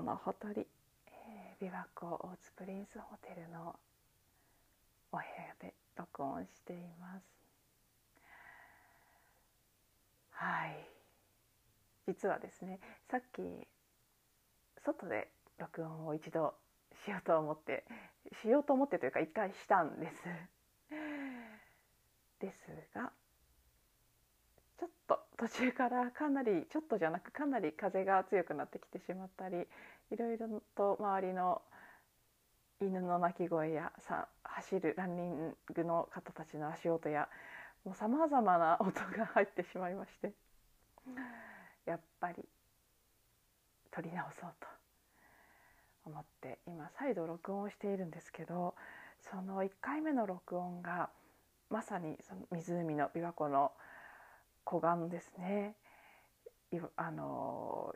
湖のほとり、えー、琵琶湖大津プリンスホテルのお部屋で録音しています。はい。実はですねさっき外で録音を一度しようと思ってしようと思ってというか一回したんです。ですがと途中からかなりちょっとじゃなくかなり風が強くなってきてしまったりいろいろと周りの犬の鳴き声やさ走るランニングの方たちの足音やもうさまざまな音が入ってしまいましてやっぱり撮り直そうと思って今再度録音をしているんですけどその1回目の録音がまさにその湖の琵琶湖の湖岸ですね。あの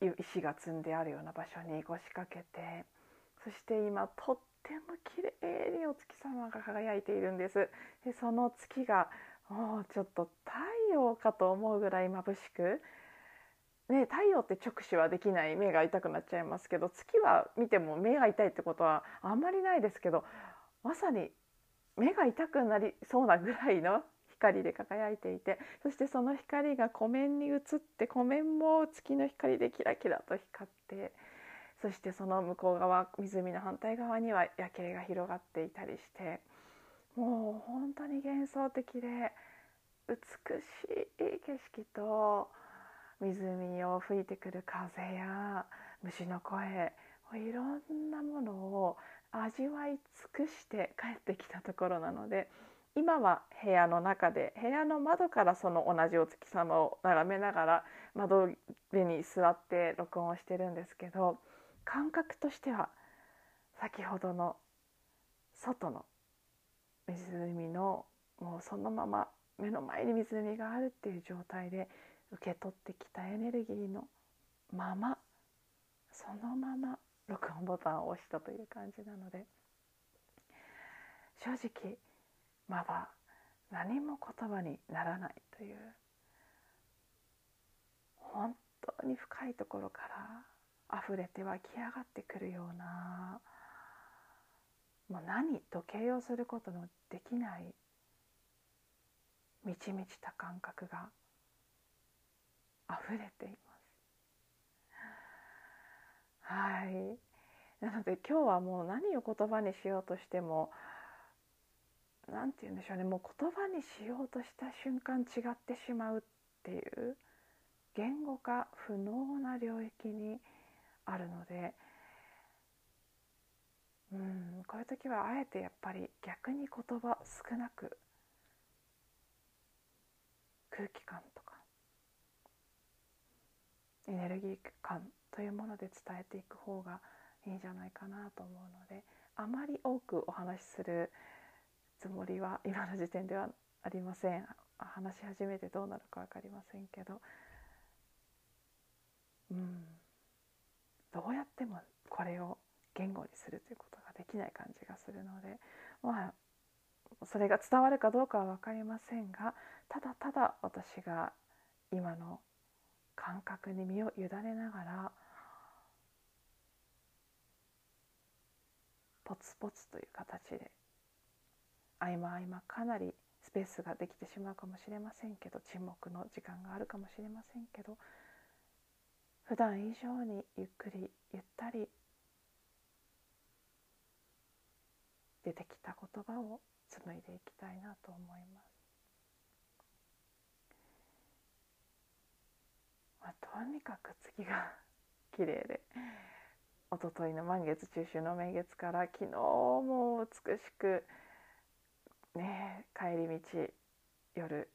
石が積んであるような場所に腰掛けてそして今とっても綺麗にお月様が輝いているんです。でその月がもうちょっと太陽かと思うぐらい眩しくね、太陽って直視はできない目が痛くなっちゃいますけど月は見ても目が痛いってことはあんまりないですけどまさに目が痛くなりそうなぐらいの光で輝いていてそしてその光が湖面に映って湖面も月の光でキラキラと光ってそしてその向こう側湖の反対側には夜景が広がっていたりしてもう本当に幻想的で美しい景色と湖を吹いてくる風や虫の声いろんなものを味わい尽くして帰ってきたところなので今は部屋の中で部屋の窓からその同じお月様を眺めながら窓辺に座って録音をしてるんですけど感覚としては先ほどの外の湖のもうそのまま目の前に湖があるっていう状態で受け取ってきたエネルギーのままそのまま録音ボタンを押したという感じなので正直まだ何も言葉にならないという本当に深いところから溢れて湧き上がってくるようなもう何と形容することのできない満ち満ちた感覚が溢れています。はいなので今日はもう何を言葉にしようとしても何て言うんでしょうね。もう言葉にしようとした瞬間違ってしまうっていう言語化不能な領域にあるので。うんこういう時はあえてやっぱり逆に言葉少なく空気感とかエネルギー感というもので伝えていく方がいいんじゃないかなと思うのであまり多くお話しするつもりは今の時点ではありません。話し始めてどうなるか分かりませんけど。うん。どうやってもこれを言語にするということができない感じがするのでまあそれが伝わるかどうかは分かりませんがただただ私が今の感覚に身を委ねながらポツポツという形で合間合間かなりスペースができてしまうかもしれませんけど沈黙の時間があるかもしれませんけど普段以上にゆっくりゆったり出てきた言葉を紡いでいきたいなと思います。まあ、とにかく月が綺麗で一昨日の満月中秋の名月から昨日も美しくね帰り道夜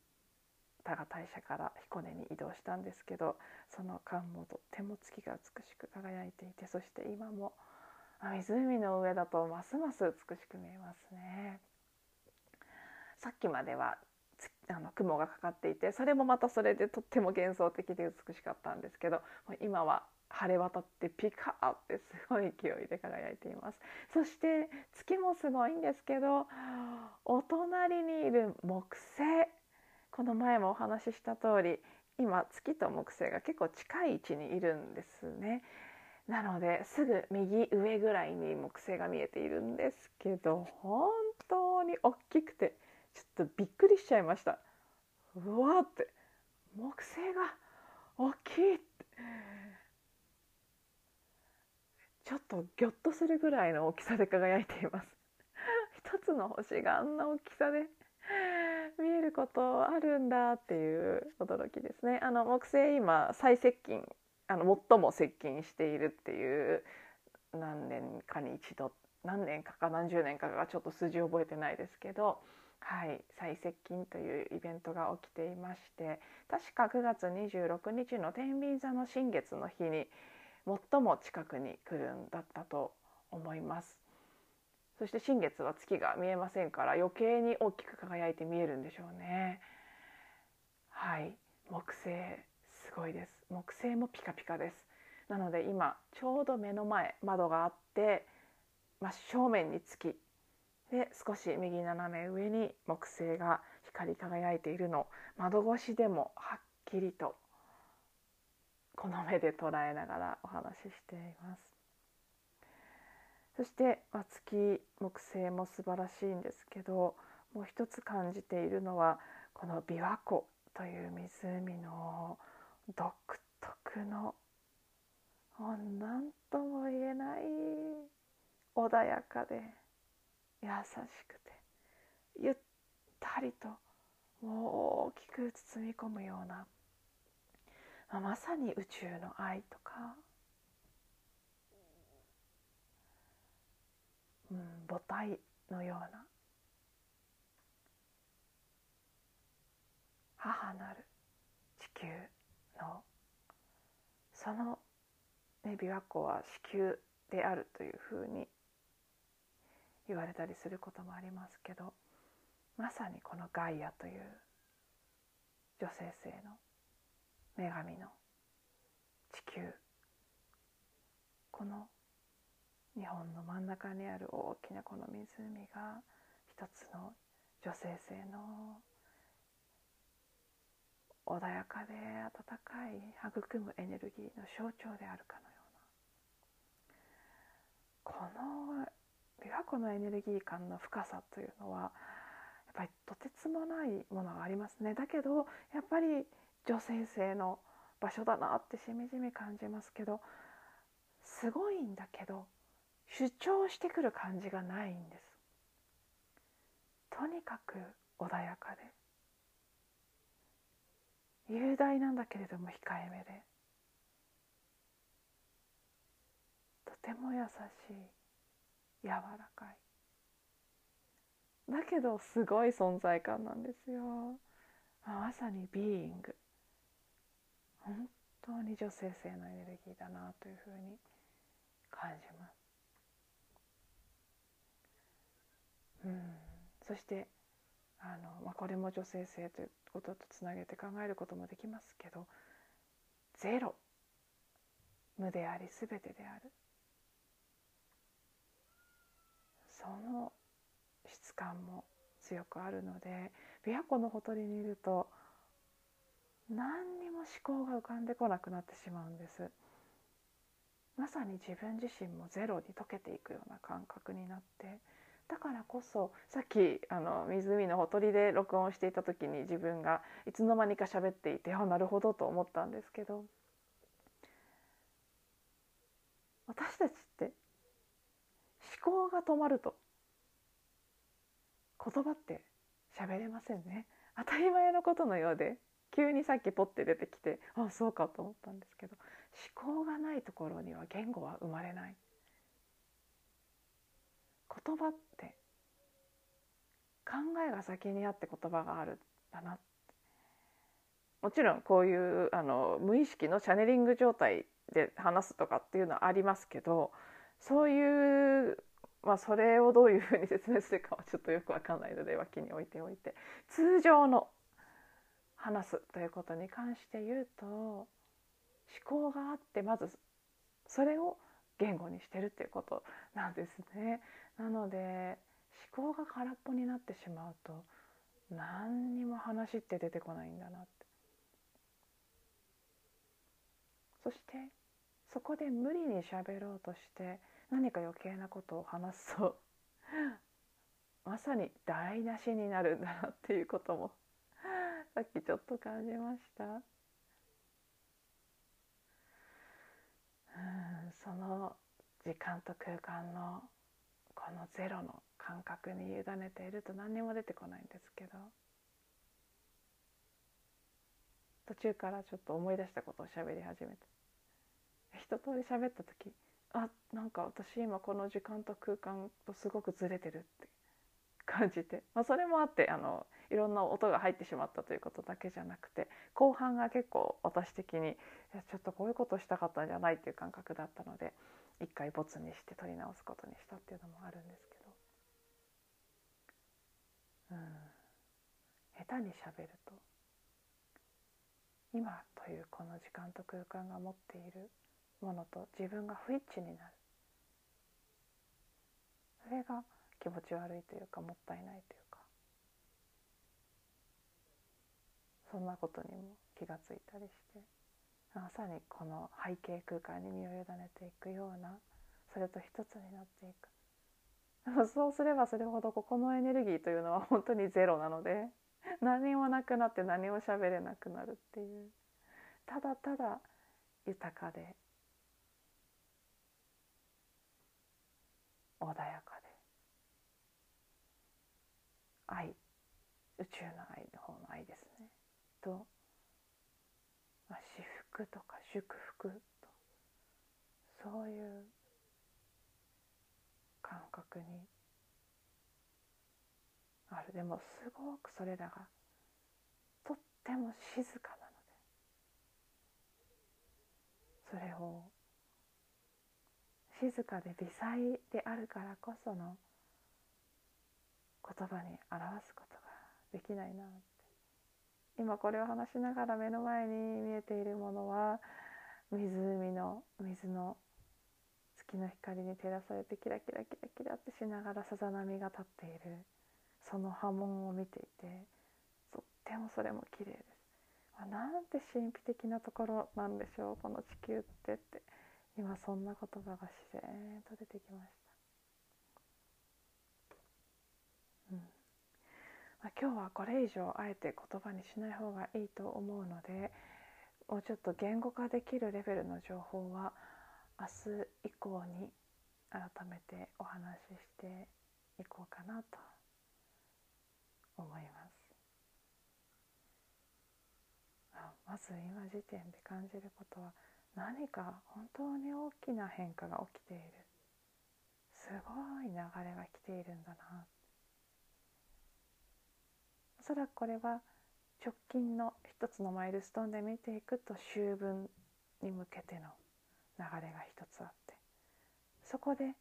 多賀大社から彦根に移動したんですけどその間もとっても月が美しく輝いていてそして今も湖の上だとますます美しく見えますね。さっきまではあの雲がかかっていてそれもまたそれでとっても幻想的で美しかったんですけど今は晴れ渡ってピカーってすごい勢いで輝いています。そして月もすごいんですけどお隣にいる木星。この前もお話しした通り今月と木星が結構近い位置にいるんですね。なのですぐ右上ぐらいに木星が見えているんですけど本当に大きくてちょっとびっくりしちゃいました。うわって木星が大きいって。ちょっとギョッとするぐらいの大きさで輝いています。一つの星があんな大きさで 見えることあるんだっていう驚きですね。あの木星今最接近あの最も接近しているっていう何年かに一度何年かか何十年かがちょっと数字覚えてないですけど、はい、最接近というイベントが起きていまして確か9月26日の天秤座の新月の日に最も近くに来るんだったと思います。そして新月は月が見えませんから余計に大きく輝いて見えるんでしょうね。はい。木星すごいです。木星もピカピカです。なので今ちょうど目の前窓があって真正面に月。で少し右斜め上に木星が光り輝いているの。窓越しでもはっきりとこの目で捉えながらお話ししています。そして、まあ、月木星も素晴らしいんですけどもう一つ感じているのはこの琵琶湖という湖の独特の何とも言えない穏やかで優しくてゆったりともう大きく包み込むような、まあ、まさに宇宙の愛とか、うん、母体のような。母なる地球のその、ね、琵琶湖は子宮であるというふうに言われたりすることもありますけどまさにこのガイアという女性性の女神の地球。この日本の真ん中にある大きなこの湖が一つの女性性の穏やかで温かい育むエネルギーの象徴であるかのような。この琵琶湖のエネルギー感の深さというのはやっぱりとてつもないものがありますね。だけどやっぱり女性性の場所だなってしみじみ感じますけどすごいんだけど主張してくる感じがないんです。とにかく穏やかで雄大なんだけれども控えめでとても優しい柔らかい。だけどすごい存在感なんですよ。まさにビーイング。本当に女性性のエネルギーだなというふうに感じます。うん。そしてあの、まあ、これも女性性ということとつなげて考えることもできますけどゼロ。無であり全てである。その質感も強くあるので琵琶湖のほとりにいると何にも思考が浮かんでこなくなってしまうんです。まさに自分自身もゼロに溶けていくような感覚になって。だからこそさっきあの湖のほとりで録音していた時に自分がいつの間にか喋っていてあなるほどと思ったんですけど。私たちって思考が止まると言葉って喋れませんね。当たり前のことのようで。急にさっきポッて出てきてあそうかと思ったんですけど思考がないところには言語は生まれない。言葉って考えが先にあって言葉があるんだなもちろんこういうあの無意識のチャネリング状態で話すとかっていうのはありますけどそういうまあそれをどういうふうに説明するかはちょっとよくわかんないので脇に置いておいて。通常の話すということに関して言うと思考があってまずそれを言語にしてるっていうことなんですね。なので思考が空っぽになってしまうと何にも話って出てこないんだなってそしてそこで無理に喋ろうとして何か余計なことを話すとまさに台無しになるんだなっていうこともさっきちょっと感じました？うんその時間と空間のこのゼロの感覚に委ねていると何にも出てこないんですけど。途中からちょっと思い出したことを喋り始めて。一通り喋った時あなんか私今この時間と空間とすごくずれてるって感じて、まあ、それもあってあのいろんな音が入ってしまったということだけじゃなくて後半が結構私的にちょっとこういうことしたかったんじゃないっていう感覚だったので一回ボツにして撮り直すことにしたっていうのもあるんですけど、うん、下手にしゃべると今というこの時間と空間が持っているものと自分が不一致になる。それが気持ち悪いというかもったいないというか。そんなことにも気がついたりして。まさにこの背景空間に身を委ねていくようなそれと一つになっていく。でもそうすればそれほどここのエネルギーというのは本当にゼロなので何もなくなって何も喋れなくなるっていう。ただただ豊かで穏やかで愛宇宙の愛の方の愛ですと、まあ、至福とか祝福とそういう感覚にある。でもすごくそれらがとっても静かなのでそれを静かで微細であるからこその言葉に表すことができないな。って今これを話しながら目の前に見えているものは湖の水の月の光に照らされてキラキラキラキラってしながらさざ波が立っている。その波紋を見ていてとってもそれも綺麗です。なんて神秘的なところなんでしょうこの地球ってって。今そんな言葉が自然と出てきました、うんまあ、今日はこれ以上あえて言葉にしない方がいいと思うのでもうちょっと言語化できるレベルの情報は明日以降に改めてお話ししていこうかなと思います。まず今時点で感じることは何か本当に大きな変化が起きている。すごい流れが来ているんだな。おそらくこれは直近の一つのマイルストーンで見ていくと秋分に向けての流れが一つあってそこで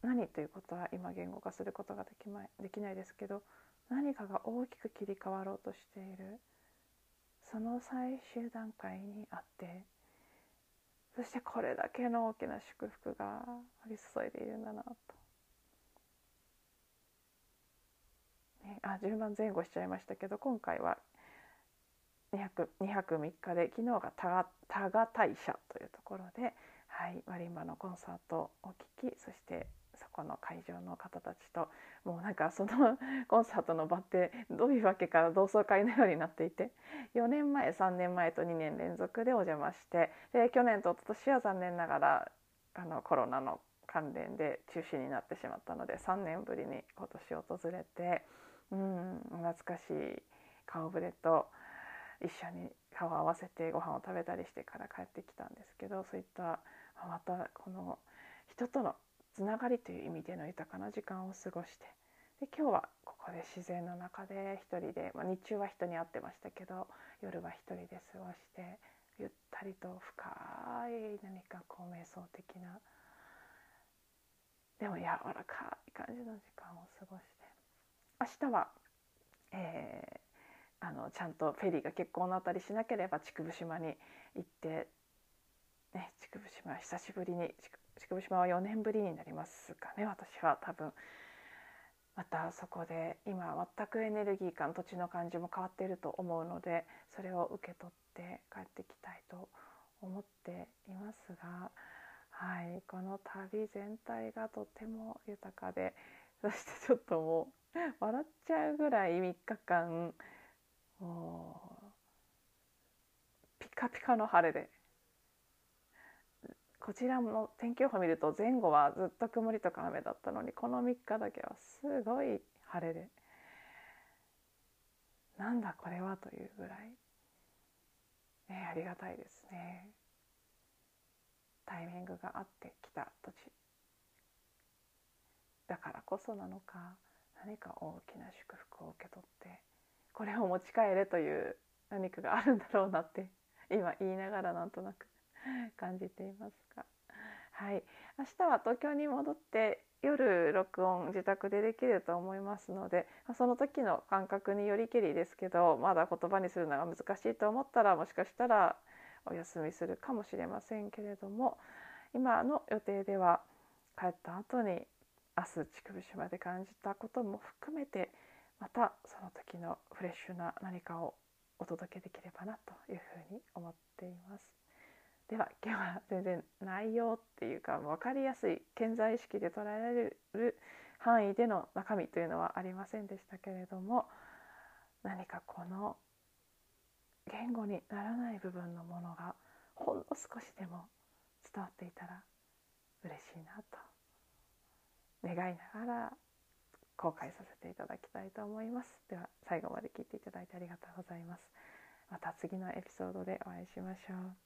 何ということは今言語化することができまできないですけど何かが大きく切り替わろうとしているその最終段階にあってそしてこれだけの大きな祝福が降り注いでいるんだなと。ね、あ順番前後しちゃいましたけど今回は2泊 ,2 泊3日で昨日が多賀大社というところで、はい、マリンバのコンサートを聴きそしてそこの会場の方たちともうなんかその コンサートの場ってどういうわけか同窓会のようになっていて4年前3年前と2年連続でお邪魔してで去年と一昨年は残念ながらあのコロナの関連で中止になってしまったので3年ぶりに今年訪れてうん懐かしい。顔ぶれと一緒に顔を合わせてご飯を食べたりしてから帰ってきたんですけどそういったまたこの人とのつながりという意味での豊かな時間を過ごしてで今日はここで自然の中で一人で、まあ、日中は人に会ってましたけど夜は一人で過ごしてゆったりと深い何かこう瞑想的なでも柔らかい感じの時間を過ごして明日は、えー、あのちゃんとフェリーが欠航のあたりしなければ竹生島に行って、ね、竹生島久しぶりに竹生島は4年ぶりになりますかね私は多分。またそこで今全くエネルギー感土地の感じも変わっていると思うのでそれを受け取って帰ってきたいと思っていますが、はい、この旅全体がとても豊かでそしてちょっともう 笑っちゃうぐらい3日間ピカピカの晴れで。こちらも天気予報見ると前後はずっと曇りとか雨だったのにこの3日だけはすごい晴れで。なんだこれはというぐらい、ね、ありがたいですね。タイミングがあってきた土地だからこそなのか。何か大きな祝福を受け取ってこれを持ち帰れという何かがあるんだろうなって 今言いながらなんとなく感じていますが、はい、明日は東京に戻って夜録音自宅でできると思いますのでその時の感覚によりけりですけどまだ言葉にするのが難しいと思ったらもしかしたらお休みするかもしれませんけれども今の予定では帰った後に明日竹生島で感じたことも含めてまたその時のフレッシュな何かをお届けできればなというふうに思っています。では今日は全然内容っていうか分かりやすい健在意識で捉えられる範囲での中身というのはありませんでしたけれども何かこの言語にならない部分のものがほんの少しでも伝わっていたら嬉しいなと願いながら公開させていただきたいと思います。では最後まで聞いていただいてありがとうございます。また次のエピソードでお会いしましょう。